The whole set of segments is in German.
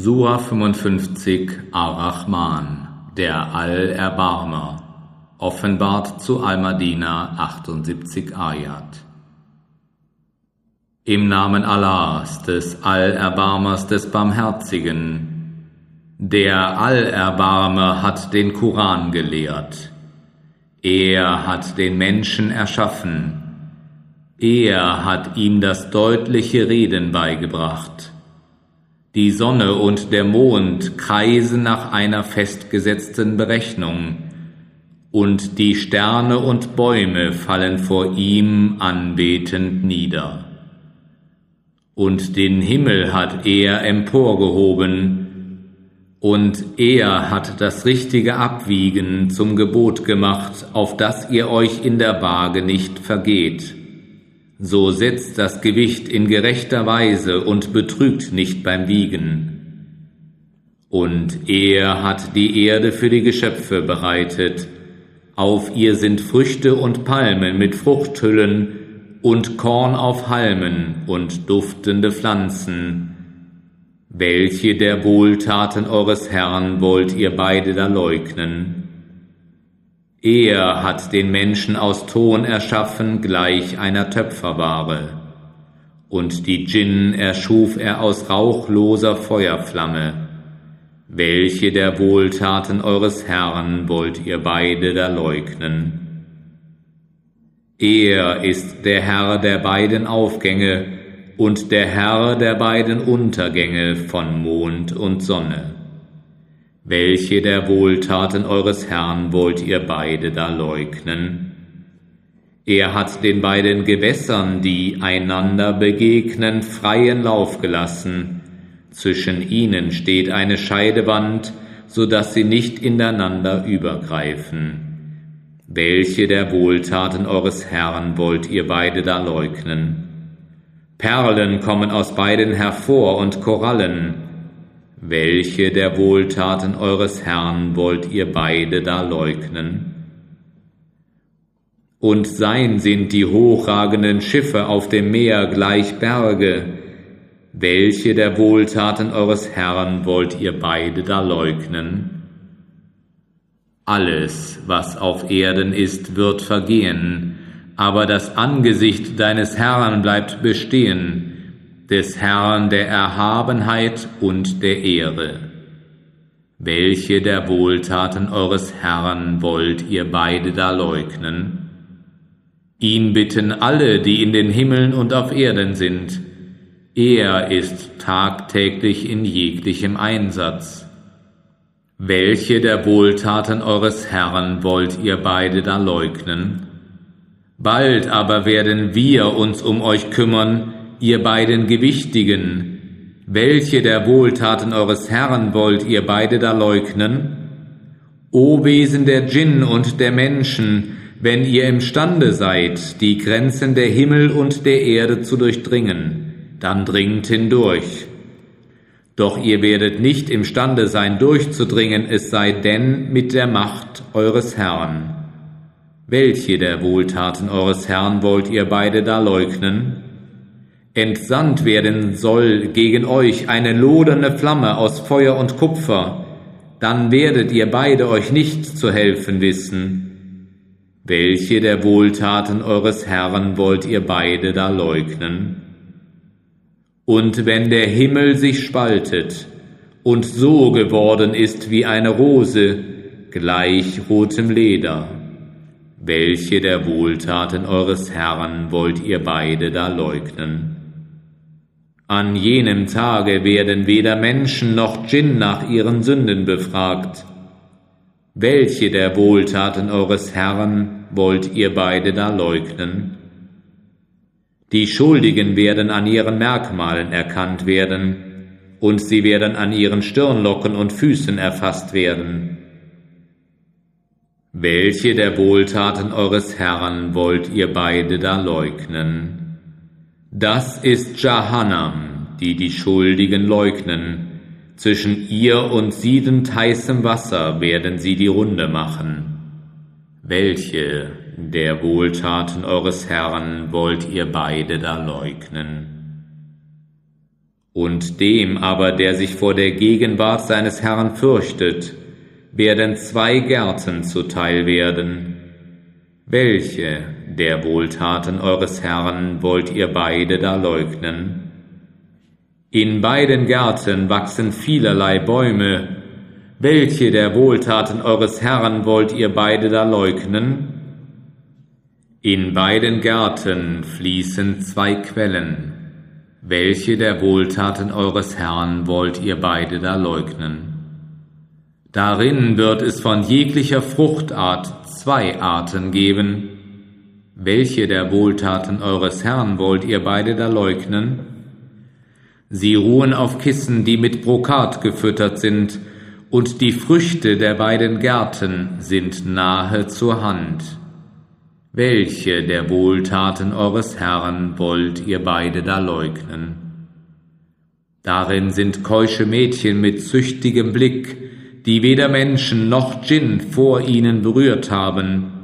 Sura 55 Ar-Rahman, der Al-Erbarmer, offenbart zu Al-Madina 78 Ayat. Im Namen Allahs, des Al-Erbarmers, des Barmherzigen, der Al-Erbarmer hat den Koran gelehrt. Er hat den Menschen erschaffen. Er hat ihm das deutliche Reden beigebracht. Die Sonne und der Mond kreisen nach einer festgesetzten Berechnung, und die Sterne und Bäume fallen vor ihm anbetend nieder. Und den Himmel hat er emporgehoben, und er hat das richtige Abwiegen zum Gebot gemacht, auf das ihr euch in der Waage nicht vergeht. So setzt das Gewicht in gerechter Weise und betrügt nicht beim Wiegen. Und er hat die Erde für die Geschöpfe bereitet. Auf ihr sind Früchte und Palmen mit Fruchthüllen und Korn auf Halmen und duftende Pflanzen welche der Wohltaten eures Herrn wollt ihr beide da leugnen? Er hat den Menschen aus Ton erschaffen gleich einer Töpferware, und die Djinn erschuf er aus rauchloser Feuerflamme. Welche der Wohltaten eures Herrn wollt ihr beide da leugnen? Er ist der Herr der beiden Aufgänge, und der Herr der beiden Untergänge von Mond und Sonne. Welche der Wohltaten eures Herrn wollt ihr beide da leugnen? Er hat den beiden Gewässern, die einander begegnen, freien Lauf gelassen. Zwischen ihnen steht eine Scheidewand, so dass sie nicht ineinander übergreifen. Welche der Wohltaten eures Herrn wollt ihr beide da leugnen? Perlen kommen aus beiden hervor und Korallen. Welche der Wohltaten eures Herrn wollt ihr beide da leugnen? Und sein sind die hochragenden Schiffe auf dem Meer gleich Berge. Welche der Wohltaten eures Herrn wollt ihr beide da leugnen? Alles, was auf Erden ist, wird vergehen, aber das Angesicht deines Herrn bleibt bestehen, des Herrn der Erhabenheit und der Ehre. Welche der Wohltaten eures Herrn wollt ihr beide da leugnen? Ihn bitten alle, die in den Himmeln und auf Erden sind. Er ist tagtäglich in jeglichem Einsatz. Welche der Wohltaten eures Herrn wollt ihr beide da leugnen? Bald aber werden wir uns um euch kümmern, ihr beiden Gewichtigen. Welche der Wohltaten eures Herrn wollt ihr beide da leugnen? O Wesen der Djinn und der Menschen, wenn ihr imstande seid, die Grenzen der Himmel und der Erde zu durchdringen, dann dringt hindurch. Doch ihr werdet nicht imstande sein, durchzudringen, es sei denn mit der Macht eures Herrn. Welche der Wohltaten eures Herrn wollt ihr beide da leugnen? Entsandt werden soll gegen euch eine lodernde Flamme aus Feuer und Kupfer, dann werdet ihr beide euch nicht zu helfen wissen. Welche der Wohltaten eures Herrn wollt ihr beide da leugnen? Und wenn der Himmel sich spaltet und so geworden ist wie eine Rose, gleich rotem Leder, welche der Wohltaten eures Herrn wollt ihr beide da leugnen? An jenem Tage werden weder Menschen noch Djinn nach ihren Sünden befragt. Welche der Wohltaten eures Herrn wollt ihr beide da leugnen? Die Schuldigen werden an ihren Merkmalen erkannt werden, und sie werden an ihren Stirnlocken und Füßen erfasst werden. Welche der Wohltaten eures Herrn wollt ihr beide da leugnen? Das ist Jahannam, die die Schuldigen leugnen. Zwischen ihr und siedend heißem Wasser werden sie die Runde machen. Welche der Wohltaten eures Herrn wollt ihr beide da leugnen? Und dem aber, der sich vor der Gegenwart seines Herrn fürchtet, werden zwei Gärten zuteil werden. Welche der Wohltaten eures Herrn wollt ihr beide da leugnen? In beiden Gärten wachsen vielerlei Bäume. Welche der Wohltaten eures Herrn wollt ihr beide da leugnen? In beiden Gärten fließen zwei Quellen. Welche der Wohltaten eures Herrn wollt ihr beide da leugnen? Darin wird es von jeglicher Fruchtart zwei Arten geben. Welche der Wohltaten eures Herrn wollt ihr beide da leugnen? Sie ruhen auf Kissen, die mit Brokat gefüttert sind, und die Früchte der beiden Gärten sind nahe zur Hand. Welche der Wohltaten eures Herrn wollt ihr beide da leugnen? Darin sind keusche Mädchen mit züchtigem Blick, die weder Menschen noch Djinn vor ihnen berührt haben.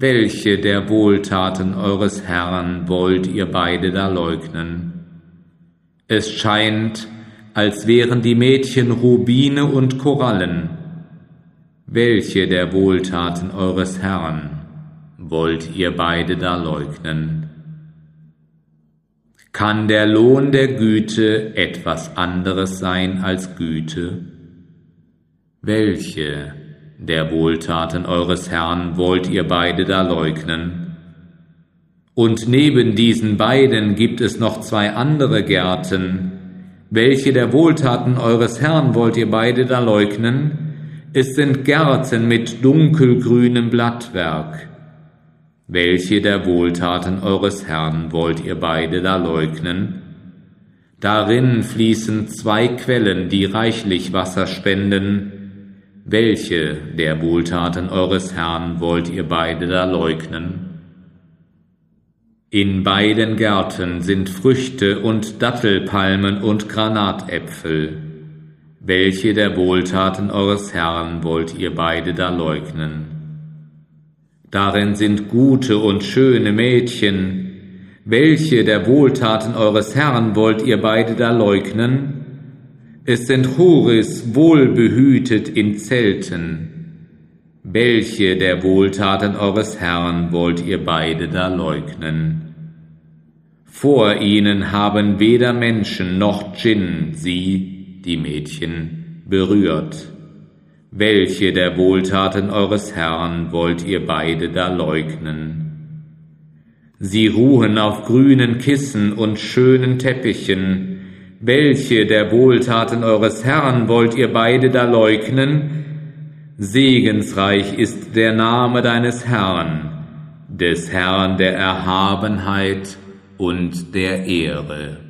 Welche der Wohltaten eures Herrn wollt ihr beide da leugnen? Es scheint, als wären die Mädchen Rubine und Korallen. Welche der Wohltaten eures Herrn wollt ihr beide da leugnen? Kann der Lohn der Güte etwas anderes sein als Güte? Welche der Wohltaten eures Herrn wollt ihr beide da leugnen? Und neben diesen beiden gibt es noch zwei andere Gärten. Welche der Wohltaten eures Herrn wollt ihr beide da leugnen? Es sind Gärten mit dunkelgrünem Blattwerk. Welche der Wohltaten eures Herrn wollt ihr beide da leugnen? Darin fließen zwei Quellen, die reichlich Wasser spenden. Welche der Wohltaten eures Herrn wollt ihr beide da leugnen? In beiden Gärten sind Früchte und Dattelpalmen und Granatäpfel. Welche der Wohltaten eures Herrn wollt ihr beide da leugnen? Darin sind gute und schöne Mädchen. Welche der Wohltaten eures Herrn wollt ihr beide da leugnen? Es sind Horis wohlbehütet in Zelten. Welche der Wohltaten eures Herrn wollt ihr beide da leugnen? Vor ihnen haben weder Menschen noch Djinn sie, die Mädchen, berührt. Welche der Wohltaten eures Herrn wollt ihr beide da leugnen? Sie ruhen auf grünen Kissen und schönen Teppichen. Welche der Wohltaten eures Herrn wollt ihr beide da leugnen? Segensreich ist der Name deines Herrn, des Herrn der Erhabenheit und der Ehre.